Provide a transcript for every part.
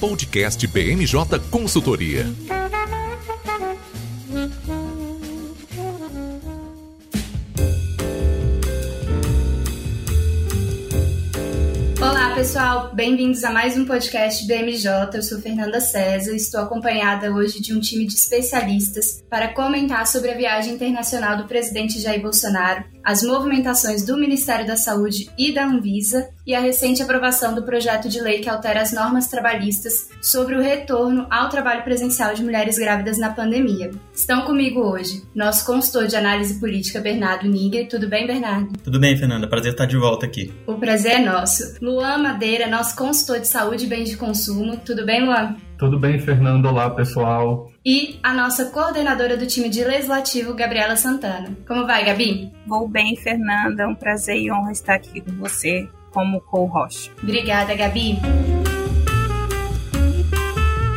Podcast BMJ Consultoria. Olá, pessoal, bem-vindos a mais um podcast BMJ. Eu sou Fernanda César e estou acompanhada hoje de um time de especialistas para comentar sobre a viagem internacional do presidente Jair Bolsonaro as movimentações do Ministério da Saúde e da Anvisa e a recente aprovação do projeto de lei que altera as normas trabalhistas sobre o retorno ao trabalho presencial de mulheres grávidas na pandemia. Estão comigo hoje nosso consultor de análise política, Bernardo Niger. Tudo bem, Bernardo? Tudo bem, Fernanda. Prazer estar de volta aqui. O prazer é nosso. Luan Madeira, nosso consultor de saúde e bens de consumo. Tudo bem, Luan? Tudo bem, Fernando? Olá, pessoal. E a nossa coordenadora do time de legislativo, Gabriela Santana. Como vai, Gabi? Vou bem, Fernanda. É um prazer e honra estar aqui com você como co-host. Obrigada, Gabi.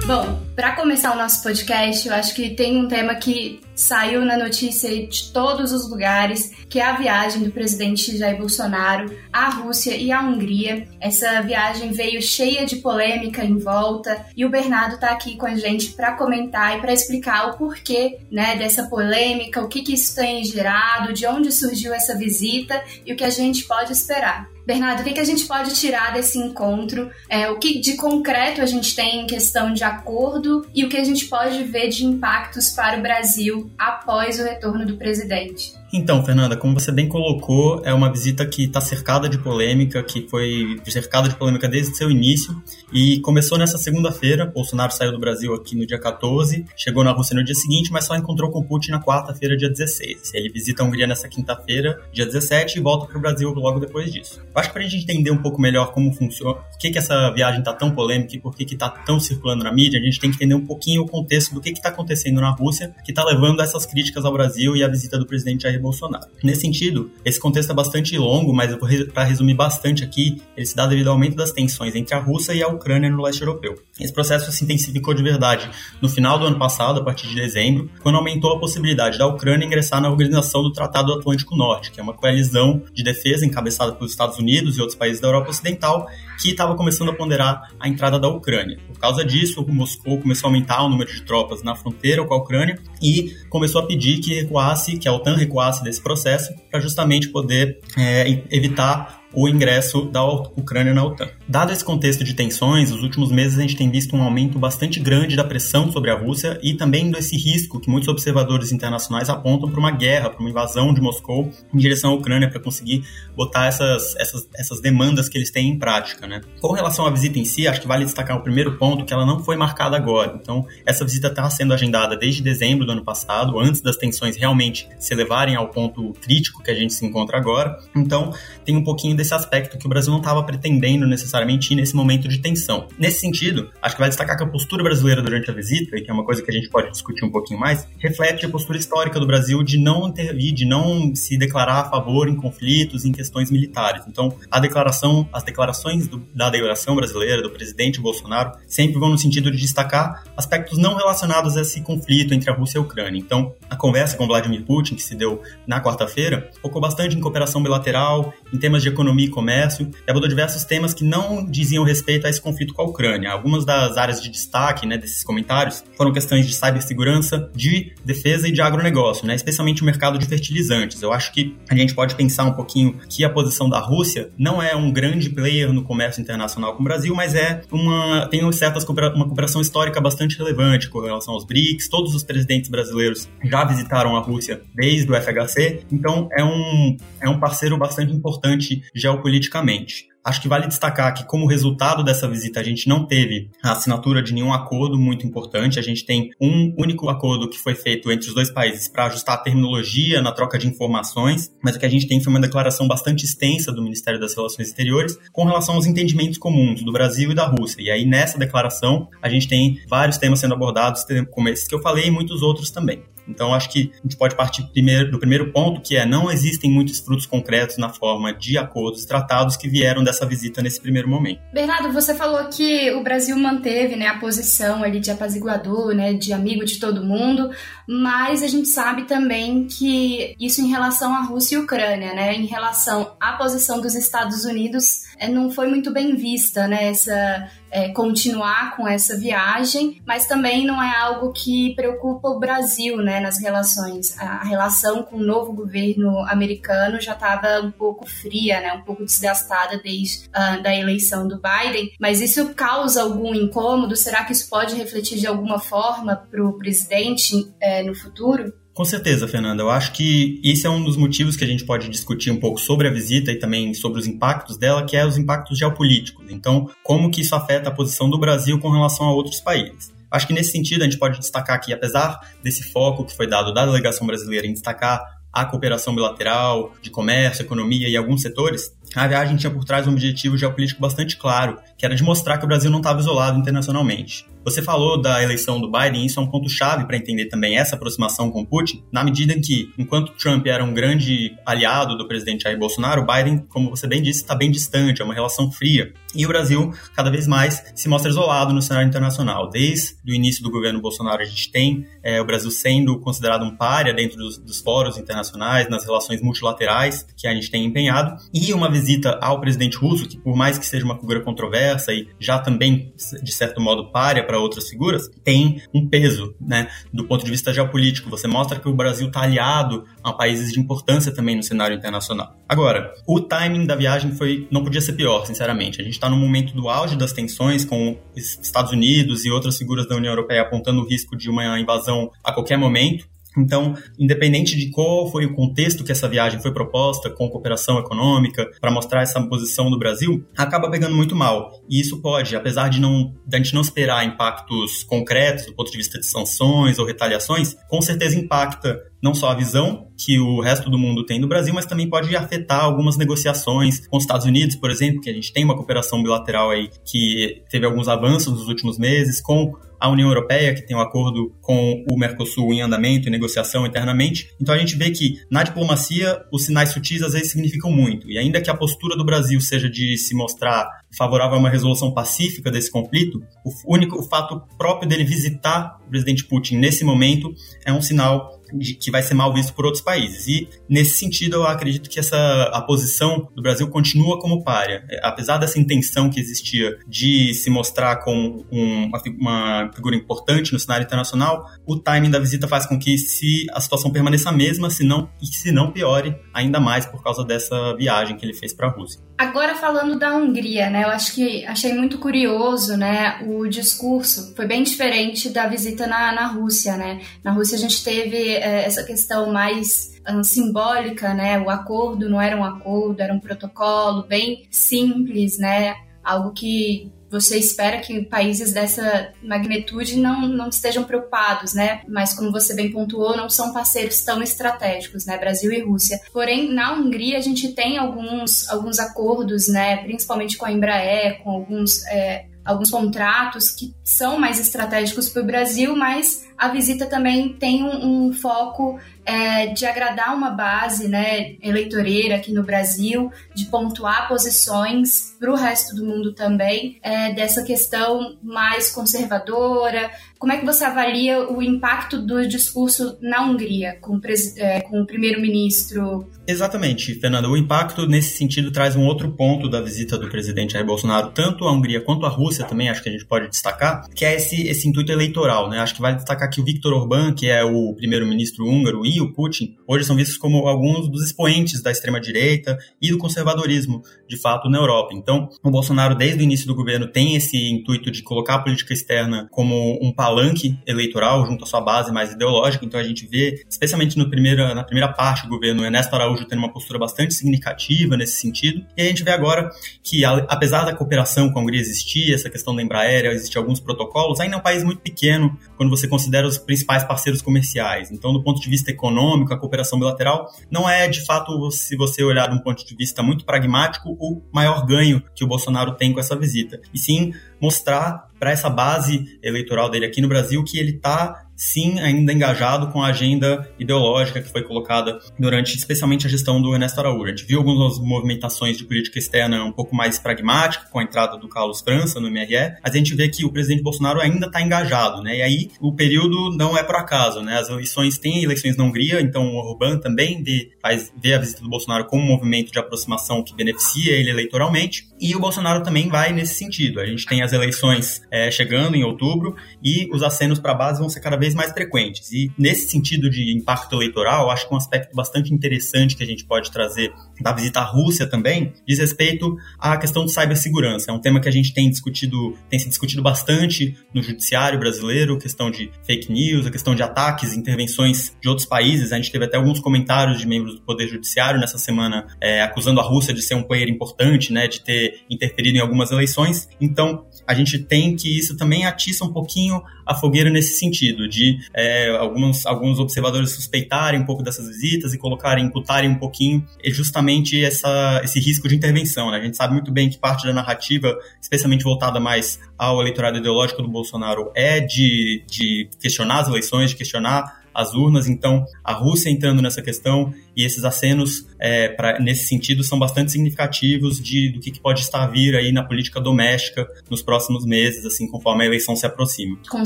Bom, para começar o nosso podcast, eu acho que tem um tema que saiu na notícia de todos os lugares, que a viagem do presidente Jair Bolsonaro à Rússia e à Hungria. Essa viagem veio cheia de polêmica em volta e o Bernardo está aqui com a gente para comentar e para explicar o porquê, né, dessa polêmica, o que que isso tem gerado, de onde surgiu essa visita e o que a gente pode esperar. Bernardo, o que, que a gente pode tirar desse encontro? É, o que de concreto a gente tem em questão de acordo e o que a gente pode ver de impactos para o Brasil após o retorno do presidente? Então, Fernanda, como você bem colocou, é uma visita que está cercada de polêmica, que foi cercada de polêmica desde seu início e começou nessa segunda-feira. Bolsonaro saiu do Brasil aqui no dia 14, chegou na Rússia no dia seguinte, mas só encontrou com Putin na quarta-feira, dia 16. Ele visita a Hungria nessa quinta-feira, dia 17, e volta para o Brasil logo depois disso. Acho que para a gente entender um pouco melhor como funciona, por que, que essa viagem está tão polêmica e por que está tão circulando na mídia, a gente tem que entender um pouquinho o contexto do que está acontecendo na Rússia, que está levando essas críticas ao Brasil e à visita do presidente Jair Bolsonaro. Nesse sentido, esse contexto é bastante longo, mas para resumir bastante aqui, ele se dá devido ao aumento das tensões entre a Rússia e a Ucrânia no leste europeu. Esse processo se intensificou de verdade no final do ano passado, a partir de dezembro, quando aumentou a possibilidade da Ucrânia ingressar na Organização do Tratado do Atlântico Norte, que é uma coalizão de defesa encabeçada pelos Estados Unidos e outros países da Europa Ocidental, que estava começando a ponderar a entrada da Ucrânia. Por causa disso, Moscou começou a aumentar o número de tropas na fronteira com a Ucrânia e começou a pedir que recuasse, que a OTAN recuasse desse processo para justamente poder é, evitar o ingresso da Ucrânia na OTAN. Dado esse contexto de tensões, nos últimos meses a gente tem visto um aumento bastante grande da pressão sobre a Rússia e também desse risco que muitos observadores internacionais apontam para uma guerra, para uma invasão de Moscou em direção à Ucrânia para conseguir botar essas, essas, essas demandas que eles têm em prática. Né? Com relação à visita em si, acho que vale destacar o primeiro ponto, que ela não foi marcada agora. Então, essa visita está sendo agendada desde dezembro do ano passado, antes das tensões realmente se levarem ao ponto crítico que a gente se encontra agora. Então, tem um pouquinho desse aspecto que o Brasil não estava pretendendo necessariamente ir nesse momento de tensão. Nesse sentido, acho que vai destacar que a postura brasileira durante a visita, e que é uma coisa que a gente pode discutir um pouquinho mais, reflete a postura histórica do Brasil de não intervir, de não se declarar a favor em conflitos, em questões militares. Então, a declaração, as declarações do, da delegação brasileira, do presidente Bolsonaro, sempre vão no sentido de destacar aspectos não relacionados a esse conflito entre a Rússia e a Ucrânia. Então, a conversa com Vladimir Putin, que se deu na quarta-feira, focou bastante em cooperação bilateral, em temas de economia economia e comércio, e abordou diversos temas que não diziam respeito a esse conflito com a Ucrânia. Algumas das áreas de destaque né, desses comentários foram questões de cibersegurança, de defesa e de agronegócio, né, especialmente o mercado de fertilizantes. Eu acho que a gente pode pensar um pouquinho que a posição da Rússia não é um grande player no comércio internacional com o Brasil, mas é uma tem certas uma cooperação histórica bastante relevante com relação aos BRICS. Todos os presidentes brasileiros já visitaram a Rússia desde o FHC, então é um é um parceiro bastante importante geopoliticamente. Acho que vale destacar que, como resultado dessa visita, a gente não teve a assinatura de nenhum acordo muito importante. A gente tem um único acordo que foi feito entre os dois países para ajustar a terminologia na troca de informações, mas o que a gente tem foi uma declaração bastante extensa do Ministério das Relações Exteriores com relação aos entendimentos comuns do Brasil e da Rússia. E aí, nessa declaração, a gente tem vários temas sendo abordados, como esses que eu falei, e muitos outros também. Então, acho que a gente pode partir primeiro, do primeiro ponto, que é não existem muitos frutos concretos na forma de acordos tratados que vieram dessa visita nesse primeiro momento. Bernardo, você falou que o Brasil manteve né, a posição ali de apaziguador, né, de amigo de todo mundo, mas a gente sabe também que isso em relação à Rússia e Ucrânia, né, em relação à posição dos Estados Unidos é, não foi muito bem vista, né? Essa, é, continuar com essa viagem, mas também não é algo que preocupa o Brasil, né? Nas relações. A relação com o novo governo americano já estava um pouco fria, né? Um pouco desgastada desde uh, da eleição do Biden. Mas isso causa algum incômodo? Será que isso pode refletir de alguma forma para o presidente é, no futuro? Com certeza, Fernanda. Eu acho que esse é um dos motivos que a gente pode discutir um pouco sobre a visita e também sobre os impactos dela, que é os impactos geopolíticos. Então, como que isso afeta a posição do Brasil com relação a outros países. Acho que nesse sentido a gente pode destacar que, apesar desse foco que foi dado da delegação brasileira em destacar a cooperação bilateral de comércio, economia e alguns setores, a viagem tinha por trás um objetivo geopolítico bastante claro, que era de mostrar que o Brasil não estava isolado internacionalmente. Você falou da eleição do Biden, e isso é um ponto-chave para entender também essa aproximação com Putin, na medida em que, enquanto Trump era um grande aliado do presidente Jair Bolsonaro, Biden, como você bem disse, está bem distante, é uma relação fria. E o Brasil, cada vez mais, se mostra isolado no cenário internacional. Desde o início do governo Bolsonaro, a gente tem é, o Brasil sendo considerado um párea dentro dos, dos fóruns internacionais, nas relações multilaterais que a gente tem empenhado, e uma visita ao presidente russo, que por mais que seja uma figura controversa e já também, de certo modo, párea para outras figuras, tem um peso, né, do ponto de vista geopolítico. Você mostra que o Brasil está aliado a países de importância também no cenário internacional. Agora, o timing da viagem foi não podia ser pior, sinceramente. A gente está no momento do auge das tensões com os Estados Unidos e outras figuras da União Europeia apontando o risco de uma invasão a qualquer momento. Então, independente de qual foi o contexto que essa viagem foi proposta, com cooperação econômica, para mostrar essa posição do Brasil, acaba pegando muito mal. E isso pode, apesar de, não, de a gente não esperar impactos concretos do ponto de vista de sanções ou retaliações, com certeza impacta não só a visão que o resto do mundo tem do Brasil, mas também pode afetar algumas negociações com os Estados Unidos, por exemplo, que a gente tem uma cooperação bilateral aí que teve alguns avanços nos últimos meses, com a União Europeia, que tem um acordo com o Mercosul em andamento e negociação internamente. Então a gente vê que na diplomacia os sinais sutis às vezes significam muito. E ainda que a postura do Brasil seja de se mostrar favorável a uma resolução pacífica desse conflito, o único o fato próprio dele visitar o presidente Putin nesse momento é um sinal que vai ser mal visto por outros países. E, nesse sentido, eu acredito que essa a posição do Brasil continua como párea. É, apesar dessa intenção que existia de se mostrar como um, uma, figura importante no cenário internacional, o timing da visita faz com que se a situação permaneça a mesma, se não, e se não piore ainda mais por causa dessa viagem que ele fez para a Rússia. Agora falando da Hungria, né? Eu acho que achei muito curioso, né? O discurso foi bem diferente da visita na, na Rússia, né? Na Rússia a gente teve é, essa questão mais um, simbólica, né? O acordo não era um acordo, era um protocolo bem simples, né? Algo que você espera que países dessa magnitude não, não estejam preocupados, né? Mas como você bem pontuou, não são parceiros tão estratégicos, né? Brasil e Rússia. Porém, na Hungria a gente tem alguns, alguns acordos, né? Principalmente com a Embraer, com alguns é, alguns contratos que são mais estratégicos para o Brasil, mas a visita também tem um, um foco é, de agradar uma base né, eleitoreira aqui no Brasil, de pontuar posições para o resto do mundo também, é, dessa questão mais conservadora. Como é que você avalia o impacto do discurso na Hungria com, é, com o primeiro-ministro? Exatamente, Fernanda. O impacto nesse sentido traz um outro ponto da visita do presidente Jair Bolsonaro, tanto à Hungria quanto à Rússia também, acho que a gente pode destacar, que é esse, esse intuito eleitoral. Né? Acho que vale destacar que o Viktor Orbán, que é o primeiro-ministro húngaro, o Putin, hoje são vistos como alguns dos expoentes da extrema-direita e do conservadorismo, de fato, na Europa. Então, o Bolsonaro, desde o início do governo, tem esse intuito de colocar a política externa como um palanque eleitoral junto à sua base mais ideológica. Então, a gente vê, especialmente no primeira, na primeira parte do governo, Ernesto Araújo tendo uma postura bastante significativa nesse sentido. E a gente vê agora que, apesar da cooperação com a Hungria existir, essa questão da Embraer, existir alguns protocolos, ainda é um país muito pequeno quando você considera os principais parceiros comerciais. Então, do ponto de vista econômico, a cooperação bilateral não é, de fato, se você olhar de um ponto de vista muito pragmático, o maior ganho que o Bolsonaro tem com essa visita. E sim mostrar para essa base eleitoral dele aqui no Brasil que ele está sim ainda engajado com a agenda ideológica que foi colocada durante especialmente a gestão do Ernesto Araújo. A gente viu algumas movimentações de política externa um pouco mais pragmática, com a entrada do Carlos França no MRE, mas a gente vê que o presidente Bolsonaro ainda está engajado, né? E aí o período não é por acaso, né? As eleições, tem eleições na Hungria, então o Orbán também vê, faz, vê a visita do Bolsonaro como um movimento de aproximação que beneficia ele eleitoralmente, e o Bolsonaro também vai nesse sentido. A gente tem as eleições é, chegando em outubro e os acenos para a base vão ser cada vez mais frequentes. E nesse sentido de impacto eleitoral, acho que um aspecto bastante interessante que a gente pode trazer da visita à Rússia também diz respeito à questão de cibersegurança. É um tema que a gente tem discutido, tem se discutido bastante no judiciário brasileiro, questão de fake news, a questão de ataques, intervenções de outros países. A gente teve até alguns comentários de membros do Poder Judiciário nessa semana é, acusando a Rússia de ser um player importante, né, de ter interferido em algumas eleições. Então, a gente tem que isso também atiça um pouquinho a fogueira nesse sentido, de é, alguns, alguns observadores suspeitarem um pouco dessas visitas e colocarem, imputarem um pouquinho é justamente essa, esse risco de intervenção. Né? A gente sabe muito bem que parte da narrativa, especialmente voltada mais ao eleitorado ideológico do Bolsonaro, é de, de questionar as eleições, de questionar as urnas. Então, a Rússia entrando nessa questão e esses acenos, é, pra, nesse sentido, são bastante significativos de, do que, que, pode estar a vir aí na política doméstica nos próximos meses, assim, conforme a eleição se aproxima. Com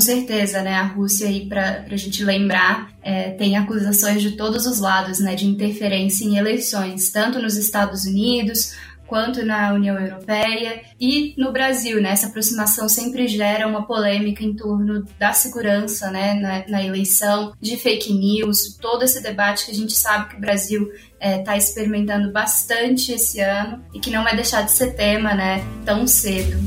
certeza, né? A Rússia aí, para a gente lembrar, é, tem acusações de todos os lados, né, de interferência em eleições, tanto nos Estados Unidos quanto na União Europeia e no Brasil, né? Essa aproximação sempre gera uma polêmica em torno da segurança, né, na, na eleição, de fake news, todo esse debate que a gente sabe que o Brasil está é, experimentando bastante esse ano e que não vai deixar de ser tema, né, tão cedo.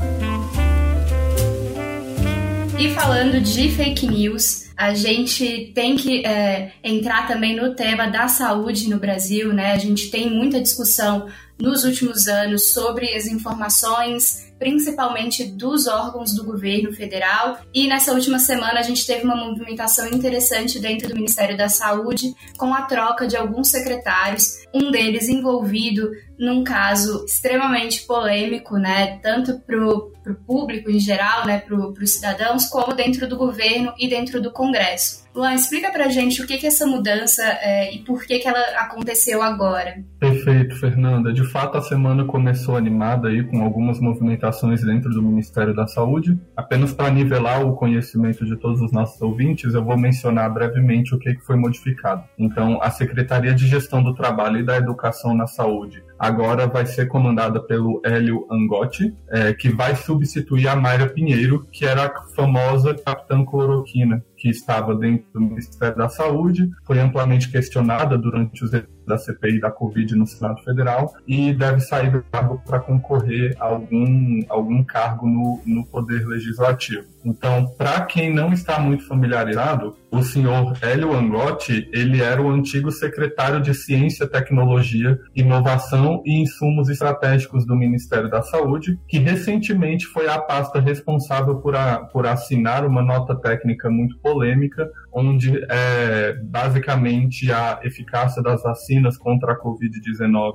E falando de fake news, a gente tem que é, entrar também no tema da saúde no Brasil, né? A gente tem muita discussão nos últimos anos sobre as informações, principalmente dos órgãos do governo federal. E nessa última semana a gente teve uma movimentação interessante dentro do Ministério da Saúde com a troca de alguns secretários, um deles envolvido num caso extremamente polêmico, né, tanto para o público em geral, né, para os cidadãos, como dentro do governo e dentro do Congresso. Luan, explica pra gente o que, é essa mudança é, e por que, que ela aconteceu agora. Perfeito, Fernanda. De fato, a semana começou animada aí com algumas movimentações dentro do Ministério da Saúde. Apenas para nivelar o conhecimento de todos os nossos ouvintes, eu vou mencionar brevemente o que, que foi modificado. Então, a Secretaria de Gestão do Trabalho e da Educação na Saúde agora vai ser comandada pelo Hélio Angotti, é, que vai substituir a Mayra Pinheiro, que era a famosa Capitã Cloroquina, que estava dentro do Ministério da Saúde, foi amplamente questionada durante os da CPI da Covid no Senado Federal e deve sair do cargo para concorrer a algum, algum cargo no, no Poder Legislativo. Então, para quem não está muito familiarizado, o senhor Hélio Angotti, ele era o antigo secretário de Ciência, Tecnologia, Inovação e Insumos Estratégicos do Ministério da Saúde, que recentemente foi a pasta responsável por, a, por assinar uma nota técnica muito polêmica, onde é, basicamente a eficácia das vacinas contra a Covid-19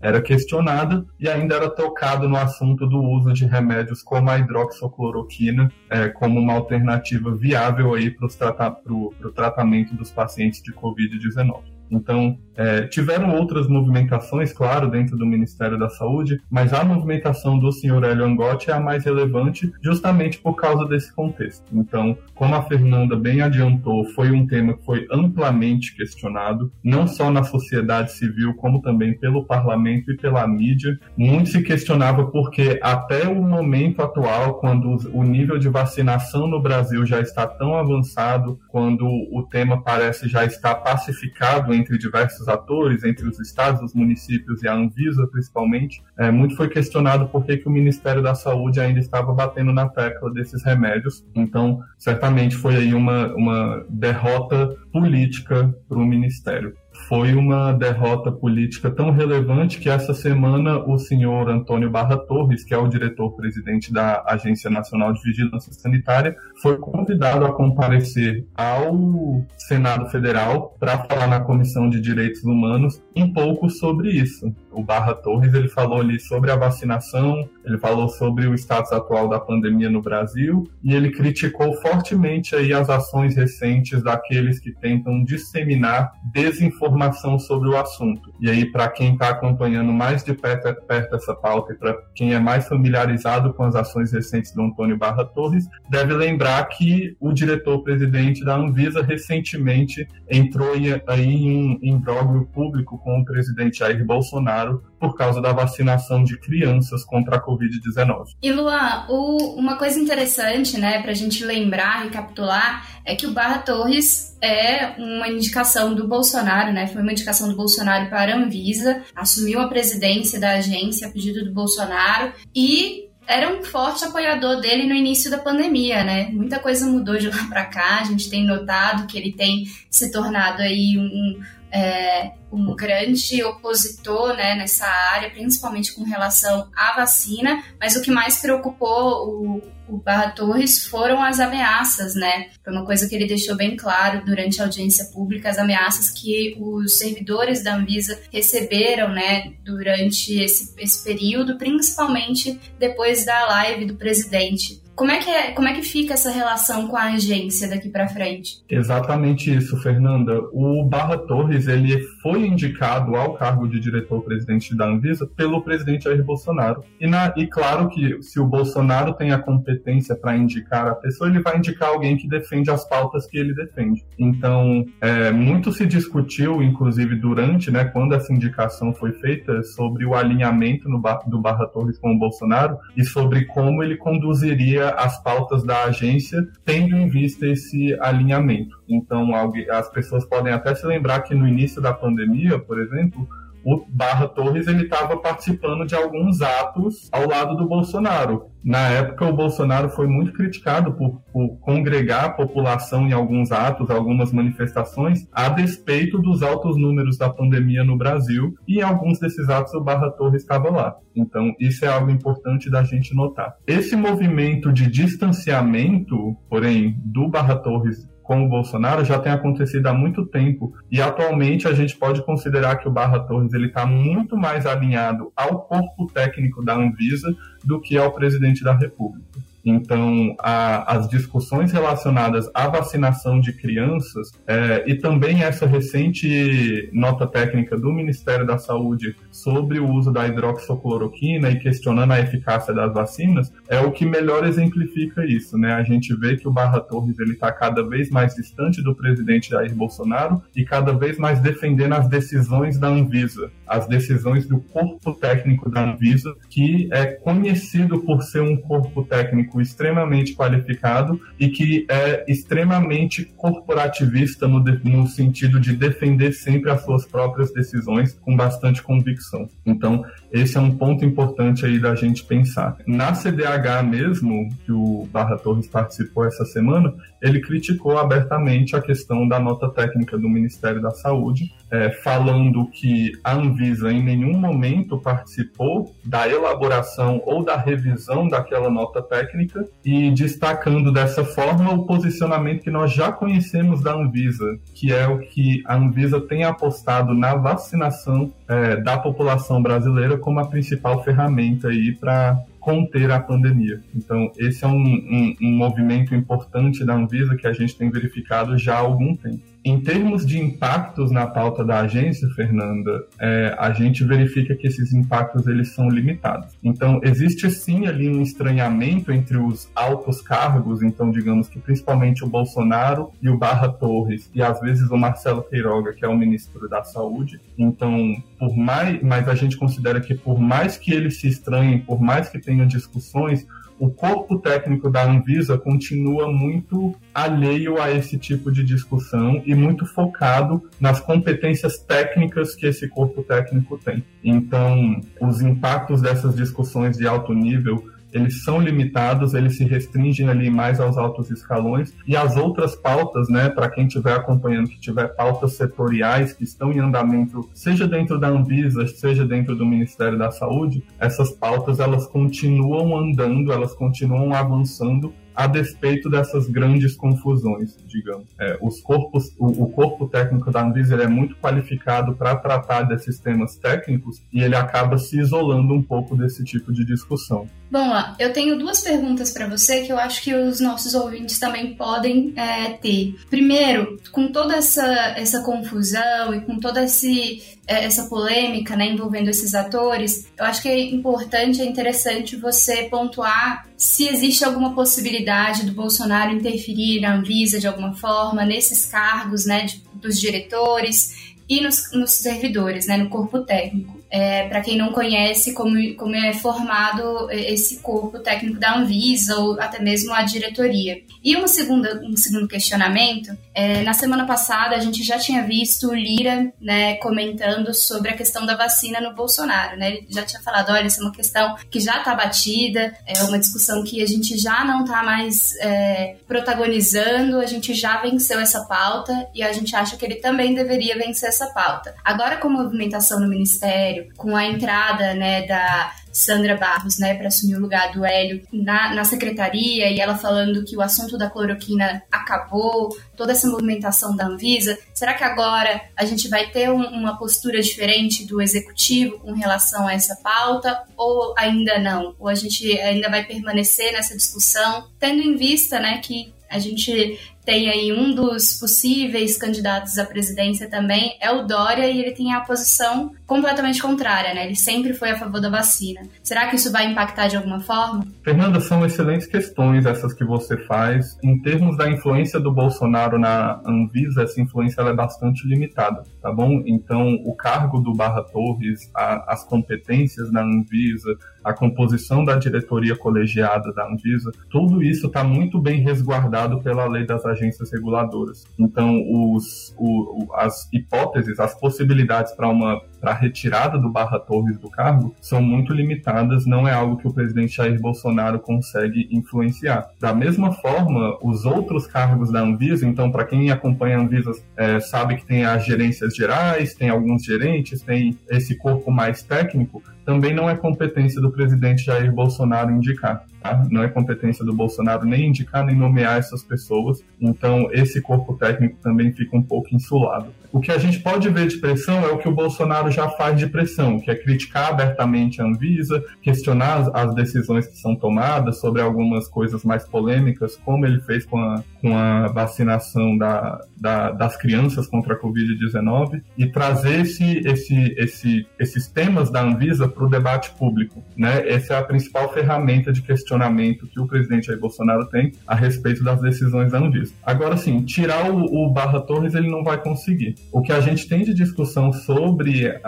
era questionada e ainda era tocado no assunto do uso de remédios como a hidroxicloroquina é, como uma alternativa viável para o tratamento dos pacientes de Covid-19. Então, é, tiveram outras movimentações, claro, dentro do Ministério da Saúde, mas a movimentação do senhor Hélio Angotti é a mais relevante justamente por causa desse contexto. Então, como a Fernanda bem adiantou, foi um tema que foi amplamente questionado, não só na sociedade civil, como também pelo parlamento e pela mídia. Muito se questionava porque até o momento atual, quando o nível de vacinação no Brasil já está tão avançado, quando o tema parece já estar pacificado entre diversos atores, entre os estados, os municípios e a Anvisa principalmente, é, muito foi questionado por que, que o Ministério da Saúde ainda estava batendo na tecla desses remédios. Então, certamente foi aí uma, uma derrota política para o Ministério foi uma derrota política tão relevante que essa semana o senhor Antônio Barra Torres, que é o diretor-presidente da Agência Nacional de Vigilância Sanitária, foi convidado a comparecer ao Senado Federal para falar na Comissão de Direitos Humanos um pouco sobre isso. O Barra Torres, ele falou ali sobre a vacinação, ele falou sobre o status atual da pandemia no Brasil e ele criticou fortemente aí as ações recentes daqueles que tentam disseminar desinformação sobre o assunto. E aí, para quem está acompanhando mais de perto, perto essa pauta e para quem é mais familiarizado com as ações recentes do Antônio Barra Torres, deve lembrar que o diretor-presidente da Anvisa recentemente entrou aí em um imbróglio público com o presidente Jair Bolsonaro por causa da vacinação de crianças contra a Covid-19. E Luan, o, uma coisa interessante, né, para a gente lembrar, recapitular, é que o Barra Torres é uma indicação do Bolsonaro, né? Foi uma indicação do Bolsonaro para a Anvisa, assumiu a presidência da agência a pedido do Bolsonaro e era um forte apoiador dele no início da pandemia, né? Muita coisa mudou de lá para cá, a gente tem notado que ele tem se tornado aí um, é, um grande opositor né, nessa área, principalmente com relação à vacina, mas o que mais preocupou o, o Barra Torres foram as ameaças, né? Foi uma coisa que ele deixou bem claro durante a audiência pública, as ameaças que os servidores da Anvisa receberam, né, durante esse, esse período, principalmente depois da live do presidente. Como é que é, como é que fica essa relação com a agência daqui para frente? Exatamente isso, Fernanda. O Barra Torres ele foi indicado ao cargo de diretor-presidente da Anvisa pelo presidente Jair Bolsonaro. E, na, e claro que se o Bolsonaro tem a competência para indicar a pessoa, ele vai indicar alguém que defende as pautas que ele defende. Então, é, muito se discutiu, inclusive durante, né, quando essa indicação foi feita, sobre o alinhamento no, do Barra Torres com o Bolsonaro e sobre como ele conduziria as pautas da agência, tendo em vista esse alinhamento. Então, as pessoas podem até se lembrar que no início da pandemia, por exemplo, o Barra Torres ele estava participando de alguns atos ao lado do Bolsonaro. Na época, o Bolsonaro foi muito criticado por, por, congregar a população em alguns atos, algumas manifestações, a despeito dos altos números da pandemia no Brasil, e em alguns desses atos o Barra Torres estava lá. Então, isso é algo importante da gente notar. Esse movimento de distanciamento, porém, do Barra Torres com o Bolsonaro já tem acontecido há muito tempo e atualmente a gente pode considerar que o Barra Torres ele está muito mais alinhado ao corpo técnico da Anvisa do que ao presidente da República. Então, a, as discussões relacionadas à vacinação de crianças é, e também essa recente nota técnica do Ministério da Saúde sobre o uso da hidroxicloroquina e questionando a eficácia das vacinas é o que melhor exemplifica isso, né? A gente vê que o Barra Torres ele está cada vez mais distante do presidente Jair Bolsonaro e cada vez mais defendendo as decisões da Anvisa, as decisões do corpo técnico da Anvisa, que é conhecido por ser um corpo técnico extremamente qualificado e que é extremamente corporativista no, no sentido de defender sempre as suas próprias decisões com bastante convicção. Então, esse é um ponto importante aí da gente pensar. Na CDH mesmo, que o Barra Torres participou essa semana, ele criticou abertamente a questão da nota técnica do Ministério da Saúde, é, falando que a Anvisa em nenhum momento participou da elaboração ou da revisão daquela nota técnica e destacando dessa forma o posicionamento que nós já conhecemos da Anvisa, que é o que a Anvisa tem apostado na vacinação é, da população brasileira como a principal ferramenta aí para conter a pandemia. Então, esse é um, um, um, movimento importante da Anvisa que a gente tem verificado já há algum tempo. Em termos de impactos na pauta da agência, Fernanda, é, a gente verifica que esses impactos eles são limitados. Então, existe sim ali um estranhamento entre os altos cargos, então digamos que principalmente o Bolsonaro e o Barra Torres, e às vezes o Marcelo Queiroga, que é o ministro da Saúde. Então, por mais, mas a gente considera que por mais que eles se estranhem, por mais que tenham discussões, o corpo técnico da Anvisa continua muito alheio a esse tipo de discussão e muito focado nas competências técnicas que esse corpo técnico tem. Então, os impactos dessas discussões de alto nível eles são limitados, eles se restringem ali mais aos altos escalões e as outras pautas, né, para quem estiver acompanhando, que tiver pautas setoriais que estão em andamento, seja dentro da Anvisa, seja dentro do Ministério da Saúde, essas pautas elas continuam andando, elas continuam avançando a despeito dessas grandes confusões, digamos. É, os corpos, o, o, corpo técnico da Anvisa é muito qualificado para tratar desses temas técnicos e ele acaba se isolando um pouco desse tipo de discussão. Bom, ó, eu tenho duas perguntas para você que eu acho que os nossos ouvintes também podem é, ter. Primeiro, com toda essa, essa confusão e com toda esse, é, essa polêmica né, envolvendo esses atores, eu acho que é importante, é interessante você pontuar se existe alguma possibilidade do Bolsonaro interferir na Anvisa de alguma forma, nesses cargos né, de, dos diretores e nos, nos servidores, né, no corpo técnico é, para quem não conhece como, como é formado esse corpo técnico da Anvisa ou até mesmo a diretoria. E uma segunda, um segundo questionamento, é, na semana passada a gente já tinha visto o Lira né, comentando sobre a questão da vacina no Bolsonaro. Né? Ele já tinha falado, olha, isso é uma questão que já está batida, é uma discussão que a gente já não está mais é, protagonizando, a gente já venceu essa pauta e a gente acha que ele também deveria vencer essa pauta. Agora com a movimentação no Ministério, com a entrada né, da Sandra Barros, né, para assumir o lugar do Hélio na, na secretaria e ela falando que o assunto da cloroquina acabou, toda essa movimentação da Anvisa, será que agora a gente vai ter um, uma postura diferente do executivo com relação a essa pauta ou ainda não? Ou a gente ainda vai permanecer nessa discussão, tendo em vista, né, que a gente tem aí um dos possíveis candidatos à presidência também, é o Dória, e ele tem a posição completamente contrária, né? Ele sempre foi a favor da vacina. Será que isso vai impactar de alguma forma? Fernanda, são excelentes questões essas que você faz. Em termos da influência do Bolsonaro na Anvisa, essa influência é bastante limitada, tá bom? Então, o cargo do Barra Torres, a, as competências da Anvisa, a composição da diretoria colegiada da Anvisa, tudo isso está muito bem resguardado pela lei das agências reguladoras. Então, os, o, as hipóteses, as possibilidades para uma para retirada do Barra Torres do cargo são muito limitadas, não é algo que o presidente Jair Bolsonaro consegue influenciar. Da mesma forma, os outros cargos da Anvisa, então, para quem acompanha a Anvisa, é, sabe que tem as gerências gerais, tem alguns gerentes, tem esse corpo mais técnico, também não é competência do presidente Jair Bolsonaro indicar. Tá? Não é competência do Bolsonaro nem indicar nem nomear essas pessoas. Então, esse corpo técnico também fica um pouco insulado. O que a gente pode ver de pressão é o que o Bolsonaro já faz de pressão, que é criticar abertamente a Anvisa, questionar as decisões que são tomadas sobre algumas coisas mais polêmicas, como ele fez com a, com a vacinação da, da, das crianças contra a Covid-19, e trazer esse, esse, esse, esses temas da Anvisa para o debate público. Né? Essa é a principal ferramenta de questionamento que o presidente Jair Bolsonaro tem a respeito das decisões da Anvisa. Agora, sim, tirar o, o Barra Torres ele não vai conseguir. O que a gente tem de discussão sobre é,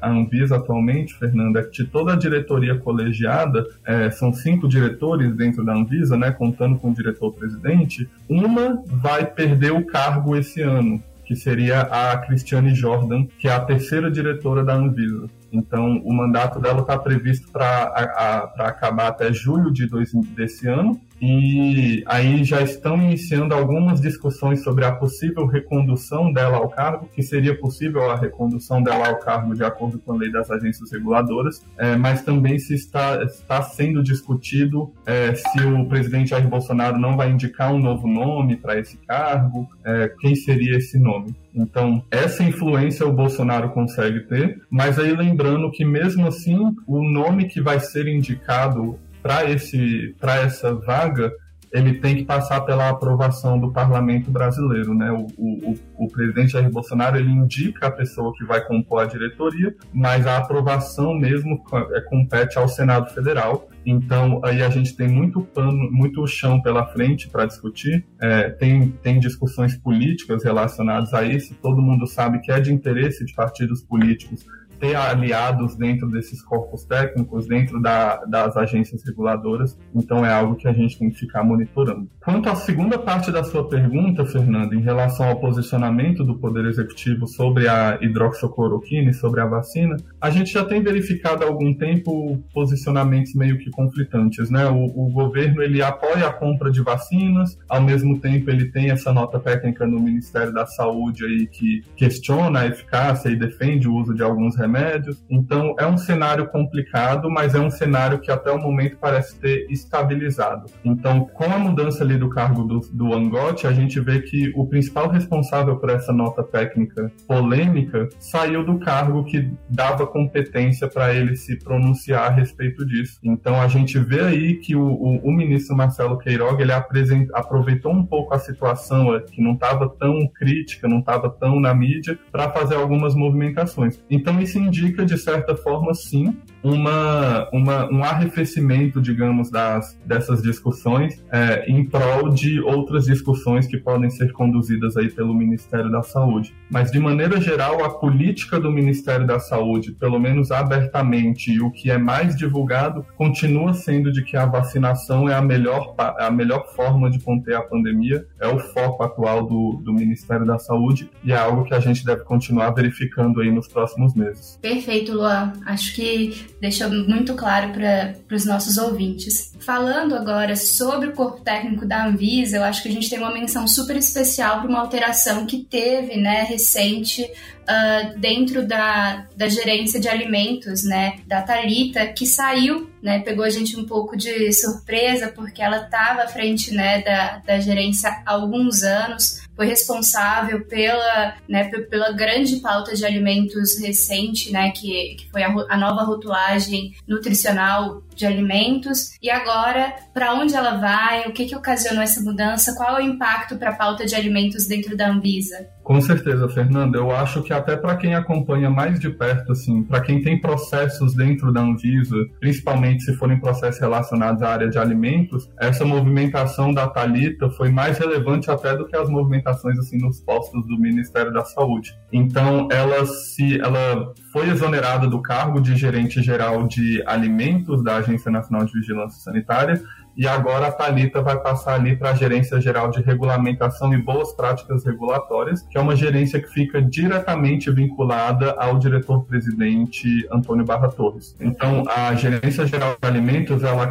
a Anvisa atualmente, Fernando, é que de toda a diretoria colegiada, é, são cinco diretores dentro da Anvisa, né, contando com o diretor-presidente, uma vai perder o cargo esse ano, que seria a Cristiane Jordan, que é a terceira diretora da Anvisa. Então, o mandato dela está previsto para acabar até julho de dois, desse ano. E aí já estão iniciando algumas discussões sobre a possível recondução dela ao cargo, que seria possível a recondução dela ao cargo de acordo com a lei das agências reguladoras, é, mas também se está, está sendo discutido é, se o presidente Jair Bolsonaro não vai indicar um novo nome para esse cargo, é, quem seria esse nome. Então, essa influência o Bolsonaro consegue ter, mas aí lembrando que mesmo assim, o nome que vai ser indicado para esse para essa vaga ele tem que passar pela aprovação do parlamento brasileiro, né? O, o, o, presidente Jair Bolsonaro ele indica a pessoa que vai compor a diretoria, mas a aprovação mesmo é, compete ao Senado Federal. Então aí a gente tem muito pano, muito chão pela frente para discutir. É, tem tem discussões políticas relacionadas a isso. Todo mundo sabe que é de interesse de partidos políticos ter aliados dentro desses corpos técnicos, dentro da, das agências reguladoras. Então é algo que a gente tem que ficar monitorando. Quanto à segunda parte da sua pergunta, Fernando, em relação ao posicionamento do Poder Executivo sobre a hidroxicloroquina e sobre a vacina, a gente já tem verificado há algum tempo posicionamentos meio que conflitantes, né? O, o governo ele apoia a compra de vacinas, ao mesmo tempo ele tem essa nota técnica no Ministério da Saúde aí que questiona a eficácia e defende o uso de alguns remédios remédios. Então é um cenário complicado, mas é um cenário que até o momento parece ter estabilizado. Então, com a mudança ali do cargo do, do Angote, a gente vê que o principal responsável por essa nota técnica polêmica saiu do cargo que dava competência para ele se pronunciar a respeito disso. Então a gente vê aí que o, o, o ministro Marcelo Queiroga ele aproveitou um pouco a situação é, que não estava tão crítica, não estava tão na mídia, para fazer algumas movimentações. Então isso indica, de certa forma, sim, uma, uma, um arrefecimento, digamos, das, dessas discussões é, em prol de outras discussões que podem ser conduzidas aí pelo Ministério da Saúde. Mas, de maneira geral, a política do Ministério da Saúde, pelo menos abertamente, e o que é mais divulgado, continua sendo de que a vacinação é a melhor, a melhor forma de conter a pandemia, é o foco atual do, do Ministério da Saúde e é algo que a gente deve continuar verificando aí nos próximos meses. Perfeito, Luan. Acho que deixou muito claro para os nossos ouvintes. Falando agora sobre o corpo técnico da Anvisa, eu acho que a gente tem uma menção super especial para uma alteração que teve, né, recente, uh, dentro da, da gerência de alimentos, né, da Talita, que saiu, né, pegou a gente um pouco de surpresa, porque ela estava à frente, né, da, da gerência há alguns anos, foi responsável pela, né, pela grande pauta de alimentos recente, né, que, que foi a, a nova rotulagem nutricional de alimentos. E agora, para onde ela vai? O que, que ocasionou essa mudança? Qual é o impacto para a pauta de alimentos dentro da Anvisa? Com certeza, Fernanda. Eu acho que até para quem acompanha mais de perto, assim, para quem tem processos dentro da Anvisa, principalmente se forem processos relacionados à área de alimentos, essa movimentação da Talita foi mais relevante até do que as movimentações assim nos postos do Ministério da Saúde. Então, ela se ela foi exonerada do cargo de gerente geral de alimentos da Agência Nacional de Vigilância Sanitária e agora a Talita vai passar ali para a Gerência Geral de Regulamentação e Boas Práticas Regulatórias, que é uma gerência que fica diretamente vinculada ao diretor-presidente Antônio Barra Torres. Então, a Gerência Geral de Alimentos ela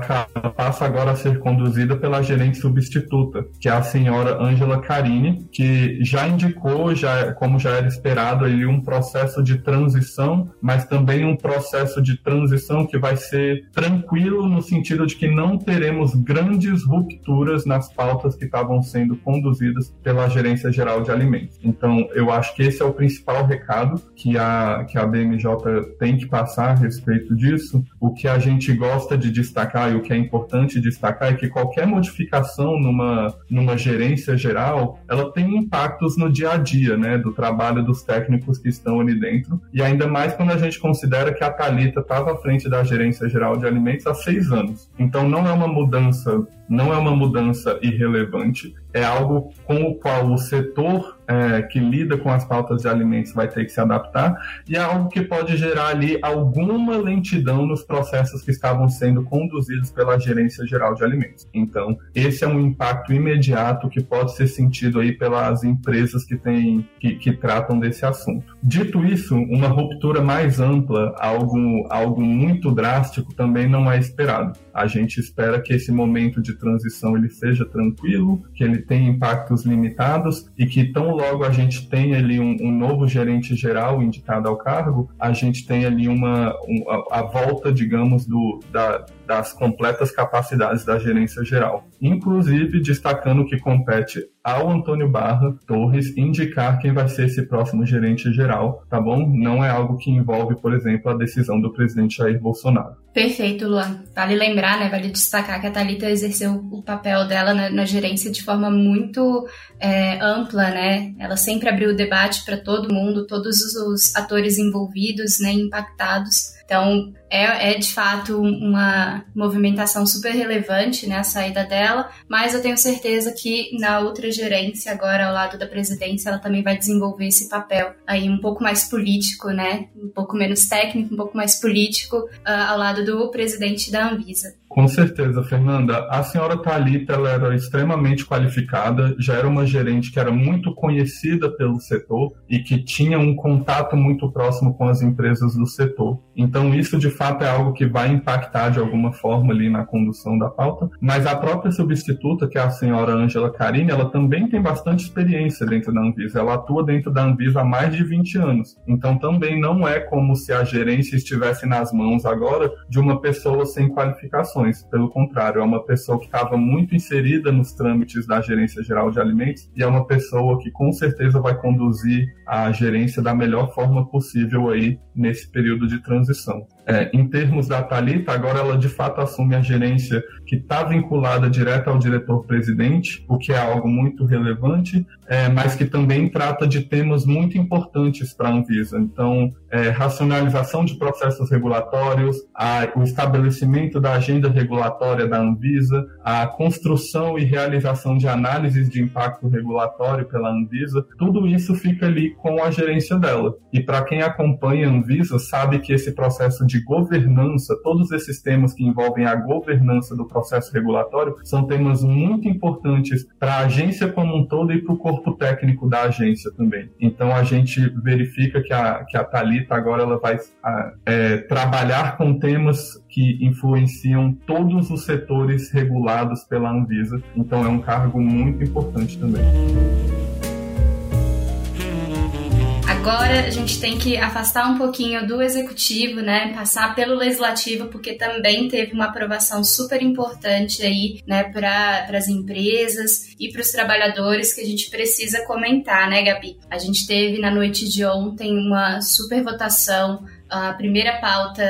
passa agora a ser conduzida pela gerente substituta, que é a senhora Ângela Carini, que já indicou, já como já era esperado, ali um processo de transição, mas também um processo de transição que vai ser tranquilo no sentido de que não teremos grandes rupturas nas pautas que estavam sendo conduzidas pela Gerência Geral de Alimentos. Então, eu acho que esse é o principal recado que a, que a BMJ tem que passar a respeito disso. O que a gente gosta de destacar e o que é importante destacar é que qualquer modificação numa, numa gerência geral, ela tem impactos no dia a dia, né, do trabalho dos técnicos que estão ali dentro. E ainda mais quando a gente considera que a Talita estava à frente da Gerência Geral de Alimentos há seis anos. Então, não é uma mudança mudança não é uma mudança irrelevante, é algo com o qual o setor é, que lida com as pautas de alimentos vai ter que se adaptar e é algo que pode gerar ali alguma lentidão nos processos que estavam sendo conduzidos pela Gerência Geral de Alimentos. Então, esse é um impacto imediato que pode ser sentido aí pelas empresas que, têm, que, que tratam desse assunto. Dito isso, uma ruptura mais ampla, algo, algo muito drástico, também não é esperado. A gente espera que esse momento de transição ele seja tranquilo, que ele tenha impactos limitados e que tão logo a gente tenha ali um, um novo gerente geral indicado ao cargo, a gente tenha ali uma um, a, a, volta, digamos, do, da, das completas capacidades da gerência geral. Inclusive destacando que compete ao Antônio Barra Torres indicar quem vai ser esse próximo gerente geral, tá bom? Não é algo que envolve, por exemplo, a decisão do presidente Jair Bolsonaro. Perfeito, Luan. Vale lembrar, né, vale destacar que a Thalita exerceu o papel dela na, na gerência de forma muito é, ampla, né? Ela sempre abriu o debate para todo mundo, todos os atores envolvidos, né, impactados. Então, é, é de fato uma movimentação super relevante, né, a saída dela, mas eu tenho certeza que na outra gerência, agora ao lado da presidência, ela também vai desenvolver esse papel aí um pouco mais político, né, um pouco menos técnico, um pouco mais político, uh, ao lado do presidente da Anvisa. Com certeza, Fernanda. A senhora Thalita ela era extremamente qualificada, já era uma gerente que era muito conhecida pelo setor e que tinha um contato muito próximo com as empresas do setor. Então, isso de fato é algo que vai impactar de alguma forma ali na condução da pauta. Mas a própria substituta, que é a senhora Ângela Carini, ela também tem bastante experiência dentro da Anvisa. Ela atua dentro da Anvisa há mais de 20 anos. Então, também não é como se a gerência estivesse nas mãos agora de uma pessoa sem qualificações. Pelo contrário, é uma pessoa que estava muito inserida nos trâmites da Gerência Geral de Alimentos e é uma pessoa que com certeza vai conduzir a gerência da melhor forma possível aí nesse período de transição. É, em termos da Talita, agora ela de fato assume a gerência que está vinculada direto ao diretor-presidente, o que é algo muito relevante, é, mas que também trata de temas muito importantes para a Anvisa. Então, é, racionalização de processos regulatórios, a, o estabelecimento da agenda regulatória da Anvisa, a construção e realização de análises de impacto regulatório pela Anvisa, tudo isso fica ali com a gerência dela. E para quem acompanha a Anvisa, sabe que esse processo de governança, todos esses temas que envolvem a governança do processo regulatório, são temas muito importantes para a agência como um todo e para o corpo técnico da agência também. Então a gente verifica que a, que a Thalita agora ela vai é, trabalhar com temas que influenciam todos os setores regulados pela Anvisa. Então é um cargo muito importante também. Agora a gente tem que afastar um pouquinho do executivo, né? Passar pelo legislativo, porque também teve uma aprovação super importante aí, né, para as empresas e para os trabalhadores que a gente precisa comentar, né, Gabi? A gente teve na noite de ontem uma super votação, a primeira pauta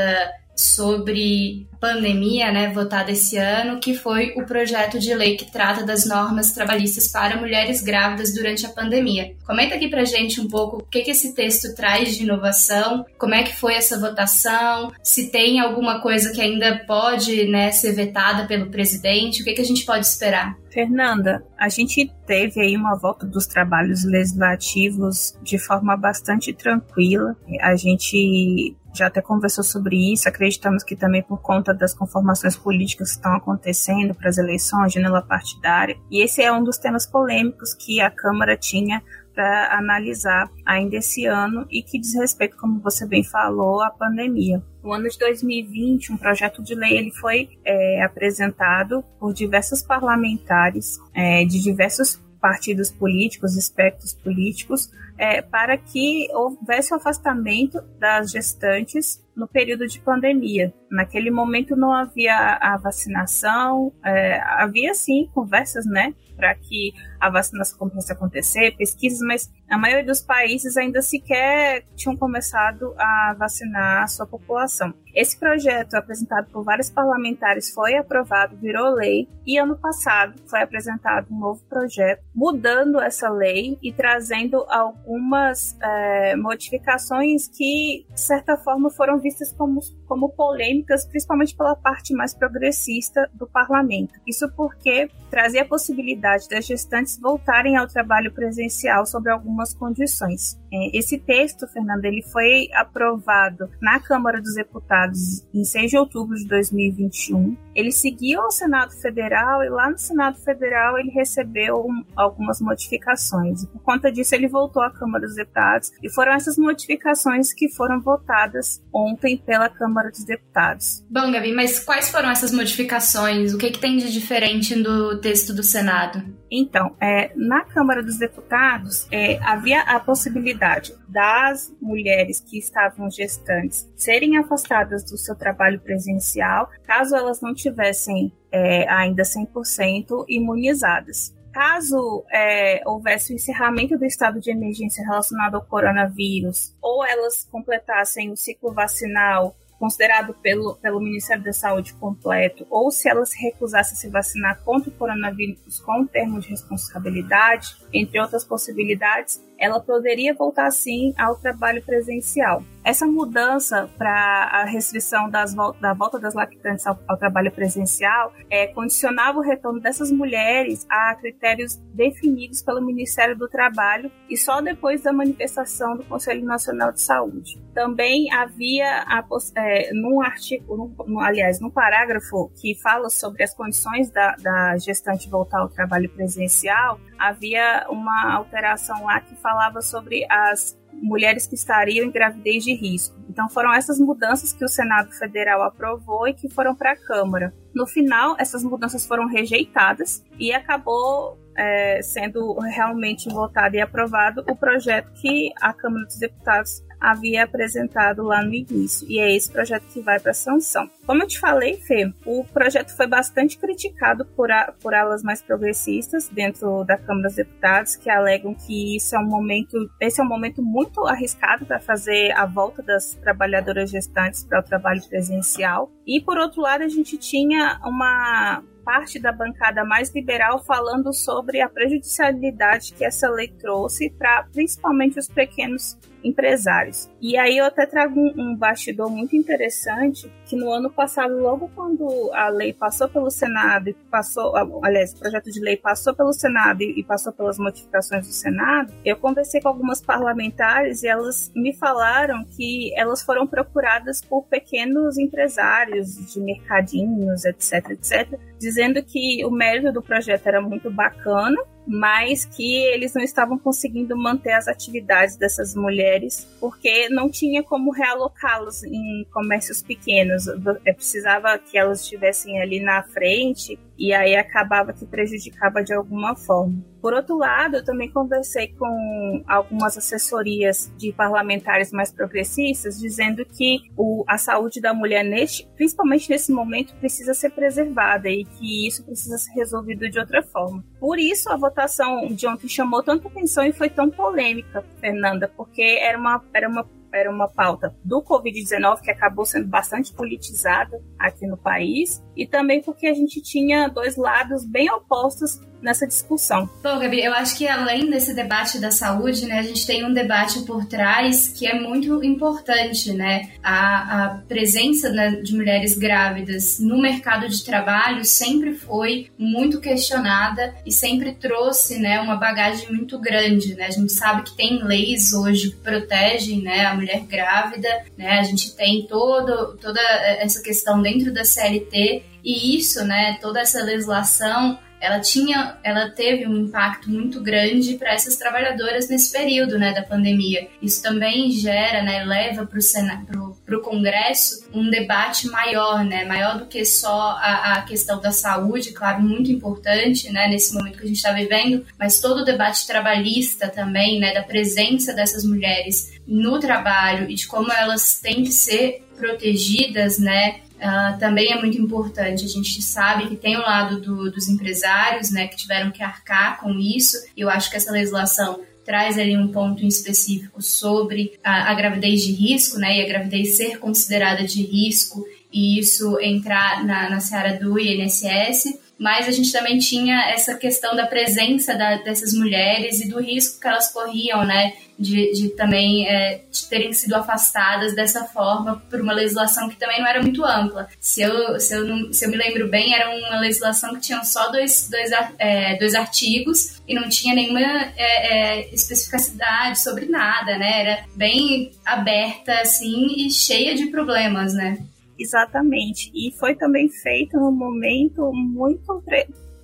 sobre pandemia, né, votada esse ano, que foi o projeto de lei que trata das normas trabalhistas para mulheres grávidas durante a pandemia. Comenta aqui pra gente um pouco o que, que esse texto traz de inovação, como é que foi essa votação, se tem alguma coisa que ainda pode né, ser vetada pelo presidente, o que, que a gente pode esperar? Fernanda, a gente teve aí uma volta dos trabalhos legislativos de forma bastante tranquila. A gente já até conversou sobre isso. Acreditamos que também por conta das conformações políticas que estão acontecendo para as eleições, janela partidária. E esse é um dos temas polêmicos que a Câmara tinha para analisar ainda esse ano e que diz respeito, como você bem falou, à pandemia. No ano de 2020, um projeto de lei ele foi é, apresentado por diversos parlamentares é, de diversos partidos políticos, espectros políticos, é, para que houvesse o afastamento das gestantes no período de pandemia. Naquele momento não havia a vacinação, é, havia sim conversas, né, para que a vacinação começasse a acontecer, pesquisas, mas a maioria dos países ainda sequer tinham começado a vacinar a sua população. Esse projeto, apresentado por vários parlamentares, foi aprovado, virou lei, e ano passado foi apresentado um novo projeto mudando essa lei e trazendo algumas é, modificações que, de certa forma, foram vistas como, como polêmicas, principalmente pela parte mais progressista do parlamento. Isso porque trazia a possibilidade das gestantes voltarem ao trabalho presencial sob algumas condições. É, esse texto, Fernando, ele foi aprovado na Câmara dos Deputados em 6 de outubro de 2021. Ele seguiu ao Senado Federal e lá no Senado Federal ele recebeu algumas modificações. por conta disso, ele voltou à Câmara dos Deputados e foram essas modificações que foram votadas ontem pela Câmara dos Deputados. Bom, Gabi, mas quais foram essas modificações? O que, que tem de diferente do texto do Senado? Então, é, na Câmara dos Deputados, é, havia a possibilidade das mulheres que estavam gestantes serem afastadas do seu trabalho presencial, caso elas não tivessem é, ainda 100% imunizadas. Caso é, houvesse o encerramento do estado de emergência relacionado ao coronavírus, ou elas completassem o ciclo vacinal considerado pelo, pelo Ministério da Saúde completo, ou se ela se recusasse a se vacinar contra o coronavírus com termo de responsabilidade, entre outras possibilidades, ela poderia voltar sim ao trabalho presencial. Essa mudança para a restrição das, da volta das lactantes ao, ao, trabalho presencial é, condicionava o retorno dessas mulheres a critérios definidos pelo Ministério do Trabalho e só depois da manifestação do Conselho Nacional de Saúde. Também havia, a, é, num artigo, num, aliás, num parágrafo que fala sobre as condições da, da gestante voltar ao trabalho presencial, havia uma alteração lá que falava sobre as mulheres que estariam em gravidez de risco. Então foram essas mudanças que o Senado Federal aprovou e que foram para a Câmara. No final, essas mudanças foram rejeitadas e acabou é, sendo realmente votado e aprovado o projeto que a Câmara dos Deputados havia apresentado lá no início. E é esse projeto que vai para sanção. Como eu te falei, Fê, o projeto foi bastante criticado por, a, por alas mais progressistas dentro da Câmara dos Deputados, que alegam que isso é um momento, esse é um momento muito arriscado para fazer a volta das trabalhadoras gestantes para o trabalho presencial. E por outro lado, a gente tinha uma parte da bancada mais liberal falando sobre a prejudicialidade que essa lei trouxe para principalmente os pequenos empresários. E aí eu até trago um, um bastidor muito interessante, que no ano passado, logo quando a lei passou pelo Senado e passou, aliás, o projeto de lei passou pelo Senado e passou pelas modificações do Senado, eu conversei com algumas parlamentares e elas me falaram que elas foram procuradas por pequenos empresários de mercadinhos, etc, etc, dizendo que o mérito do projeto era muito bacana, mas que eles não estavam conseguindo manter as atividades dessas mulheres porque não tinha como realocá-los em comércios pequenos. É, precisava que elas estivessem ali na frente e aí acabava que prejudicava de alguma forma. Por outro lado, eu também conversei com algumas assessorias de parlamentares mais progressistas, dizendo que o, a saúde da mulher, neste, principalmente nesse momento, precisa ser preservada e que isso precisa ser resolvido de outra forma. Por isso, a votação de ontem chamou tanta atenção e foi tão polêmica, Fernanda, porque era uma, era uma era uma pauta do Covid-19 que acabou sendo bastante politizada aqui no país e também porque a gente tinha dois lados bem opostos nessa discussão. Bom, Gabi, eu acho que além desse debate da saúde, né, a gente tem um debate por trás que é muito importante, né? A, a presença né, de mulheres grávidas no mercado de trabalho sempre foi muito questionada e sempre trouxe, né, uma bagagem muito grande, né? A gente sabe que tem leis hoje que protegem, né, a mulher grávida, né? A gente tem todo, toda essa questão dentro da CLT e isso, né, toda essa legislação ela tinha, ela teve um impacto muito grande para essas trabalhadoras nesse período, né, da pandemia. Isso também gera, né, leva para o para o Congresso um debate maior, né, maior do que só a, a, questão da saúde, claro, muito importante, né, nesse momento que a gente está vivendo, mas todo o debate trabalhista também, né, da presença dessas mulheres no trabalho e de como elas têm que ser protegidas, né, Uh, também é muito importante. A gente sabe que tem o lado do, dos empresários, né, que tiveram que arcar com isso. Eu acho que essa legislação traz ali um ponto em específico sobre a, a gravidez de risco, né, e a gravidez ser considerada de risco e isso entrar na, na seara do INSS mas a gente também tinha essa questão da presença da, dessas mulheres e do risco que elas corriam, né, de, de também é, de terem sido afastadas dessa forma por uma legislação que também não era muito ampla. Se eu, se eu, não, se eu me lembro bem, era uma legislação que tinha só dois, dois, é, dois artigos e não tinha nenhuma é, é, especificidade sobre nada, né, era bem aberta, assim, e cheia de problemas, né. Exatamente. E foi também feito no momento muito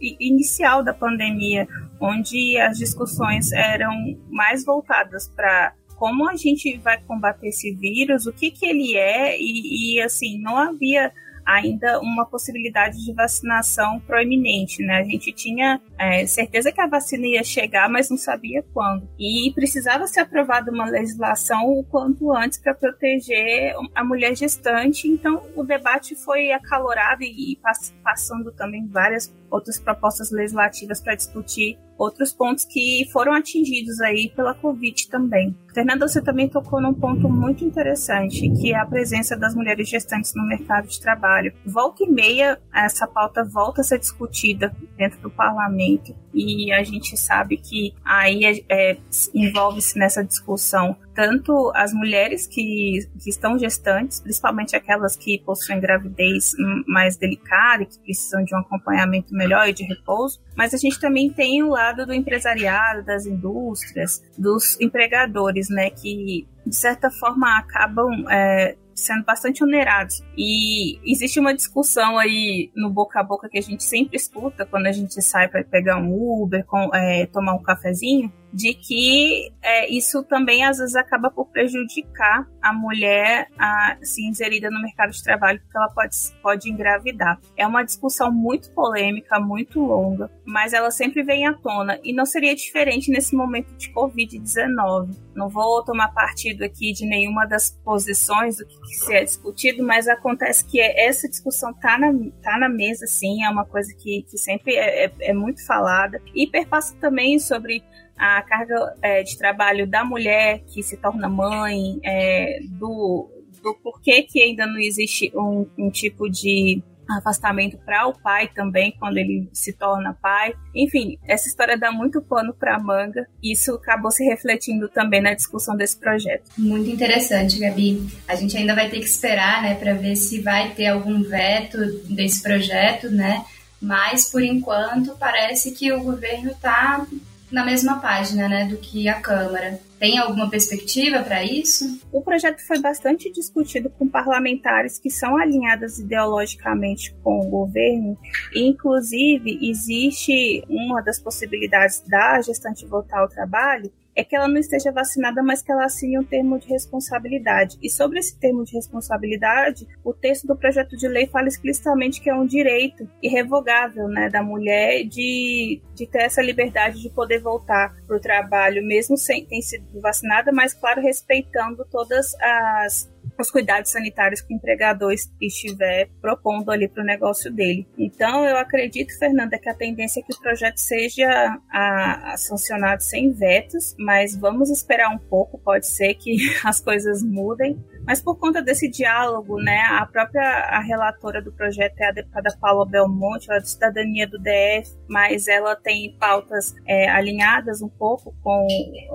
inicial da pandemia, onde as discussões eram mais voltadas para como a gente vai combater esse vírus, o que, que ele é, e, e assim, não havia ainda uma possibilidade de vacinação proeminente, né? A gente tinha é, certeza que a vacina ia chegar, mas não sabia quando. E precisava ser aprovada uma legislação o quanto antes para proteger a mulher gestante. Então, o debate foi acalorado e, e passando também várias outras propostas legislativas para discutir outros pontos que foram atingidos aí pela Covid também. Fernanda, você também tocou num ponto muito interessante, que é a presença das mulheres gestantes no mercado de trabalho. Volta e meia, essa pauta volta a ser discutida dentro do parlamento e a gente sabe que aí é, é, envolve-se nessa discussão tanto as mulheres que, que estão gestantes, principalmente aquelas que possuem gravidez mais delicada e que precisam de um acompanhamento melhor e de repouso, mas a gente também tem o lado do empresariado, das indústrias, dos empregadores, né, que de certa forma acabam é, sendo bastante onerados. E existe uma discussão aí no boca a boca que a gente sempre escuta quando a gente sai para pegar um Uber, com, é, tomar um cafezinho, de que é, isso também às vezes acaba por prejudicar a mulher a se inserida no mercado de trabalho, porque ela pode, pode engravidar. É uma discussão muito polêmica, muito longa, mas ela sempre vem à tona e não seria diferente nesse momento de Covid-19. Não vou tomar partido aqui de nenhuma das posições do que, que se é discutido, mas acontece que essa discussão tá na, tá na mesa, sim, é uma coisa que, que sempre é, é, é muito falada e perpassa também sobre a carga é, de trabalho da mulher que se torna mãe, é, do, do porquê que ainda não existe um, um tipo de afastamento para o pai também quando ele se torna pai. Enfim, essa história dá muito pano para manga. E isso acabou se refletindo também na discussão desse projeto. Muito interessante, Gabi. A gente ainda vai ter que esperar, né, para ver se vai ter algum veto desse projeto, né? Mas por enquanto parece que o governo está na mesma página, né, do que a Câmara. Tem alguma perspectiva para isso? O projeto foi bastante discutido com parlamentares que são alinhadas ideologicamente com o governo, inclusive existe uma das possibilidades da gestante voltar ao trabalho é que ela não esteja vacinada, mas que ela assine um termo de responsabilidade. E sobre esse termo de responsabilidade, o texto do projeto de lei fala explicitamente que é um direito irrevogável né, da mulher de, de ter essa liberdade de poder voltar para o trabalho, mesmo sem ter sido vacinada, mas, claro, respeitando todas as os cuidados sanitários que o empregador estiver propondo ali para o negócio dele. Então, eu acredito, Fernanda, que a tendência é que o projeto seja a, a sancionado sem vetos, mas vamos esperar um pouco, pode ser que as coisas mudem. Mas por conta desse diálogo, né, a própria a relatora do projeto é a deputada Paula Belmonte, ela é de cidadania do DF, mas ela tem pautas é, alinhadas um pouco com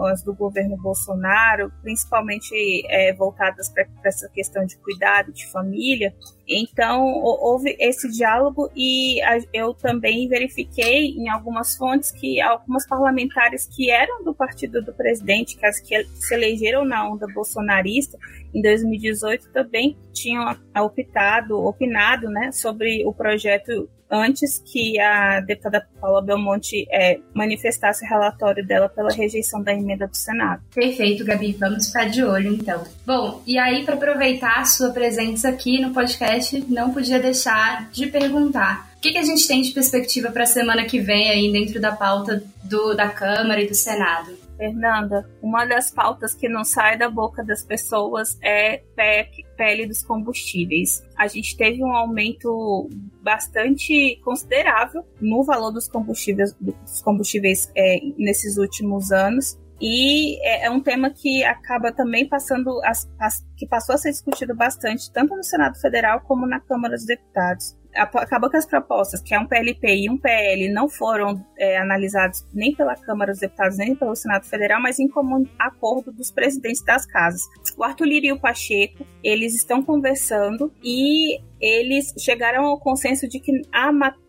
as do governo Bolsonaro, principalmente é, voltadas para essa questão de cuidado de família. Então, houve esse diálogo e eu também verifiquei em algumas fontes que algumas parlamentares que eram do partido do presidente, que as que se elegeram na onda bolsonarista em 2018, também tinham optado, opinado né, sobre o projeto antes que a deputada Paula Belmonte é, manifestasse o relatório dela pela rejeição da emenda do Senado. Perfeito, Gabi. Vamos ficar de olho, então. Bom, e aí, para aproveitar a sua presença aqui no podcast, não podia deixar de perguntar. O que, que a gente tem de perspectiva para a semana que vem aí dentro da pauta do, da Câmara e do Senado? Fernanda, uma das pautas que não sai da boca das pessoas é PEC, pele dos combustíveis. A gente teve um aumento bastante considerável no valor dos combustíveis, dos combustíveis é, nesses últimos anos. E é, é um tema que acaba também passando, as, as, que passou a ser discutido bastante, tanto no Senado Federal como na Câmara dos Deputados acabou que as propostas, que é um PLP e um PL, não foram é, analisados nem pela Câmara dos Deputados, nem pelo Senado Federal, mas em comum acordo dos presidentes das casas. O Arthur Lira e o Pacheco, eles estão conversando e eles chegaram ao consenso de que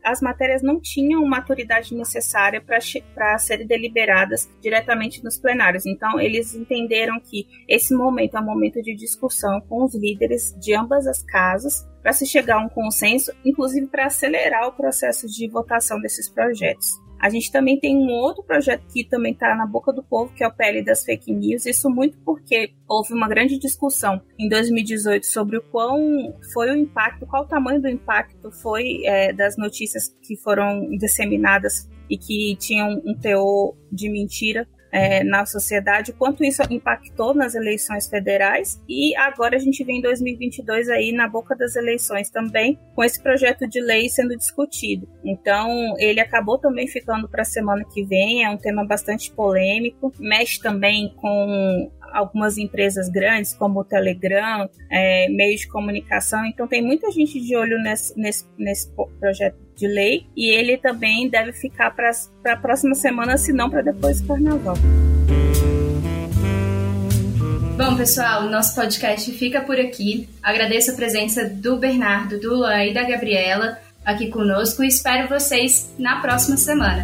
as matérias não tinham maturidade necessária para serem deliberadas diretamente nos plenários. Então, eles entenderam que esse momento é um momento de discussão com os líderes de ambas as casas para se chegar a um consenso, inclusive para acelerar o processo de votação desses projetos. A gente também tem um outro projeto que também está na boca do povo, que é o PL das fake news. Isso muito porque houve uma grande discussão em 2018 sobre o quão foi o impacto, qual o tamanho do impacto foi é, das notícias que foram disseminadas e que tinham um teor de mentira é, na sociedade, o quanto isso impactou nas eleições federais e agora a gente vem em 2022 aí na boca das eleições também com esse projeto de lei sendo discutido. Então ele acabou também ficando para a semana que vem, é um tema bastante polêmico, mexe também com algumas empresas grandes, como o Telegram, é, meios de comunicação. Então, tem muita gente de olho nesse, nesse, nesse projeto de lei e ele também deve ficar para a próxima semana, se não para depois do carnaval. Bom, pessoal, nosso podcast fica por aqui. Agradeço a presença do Bernardo, do Luan e da Gabriela aqui conosco e espero vocês na próxima semana.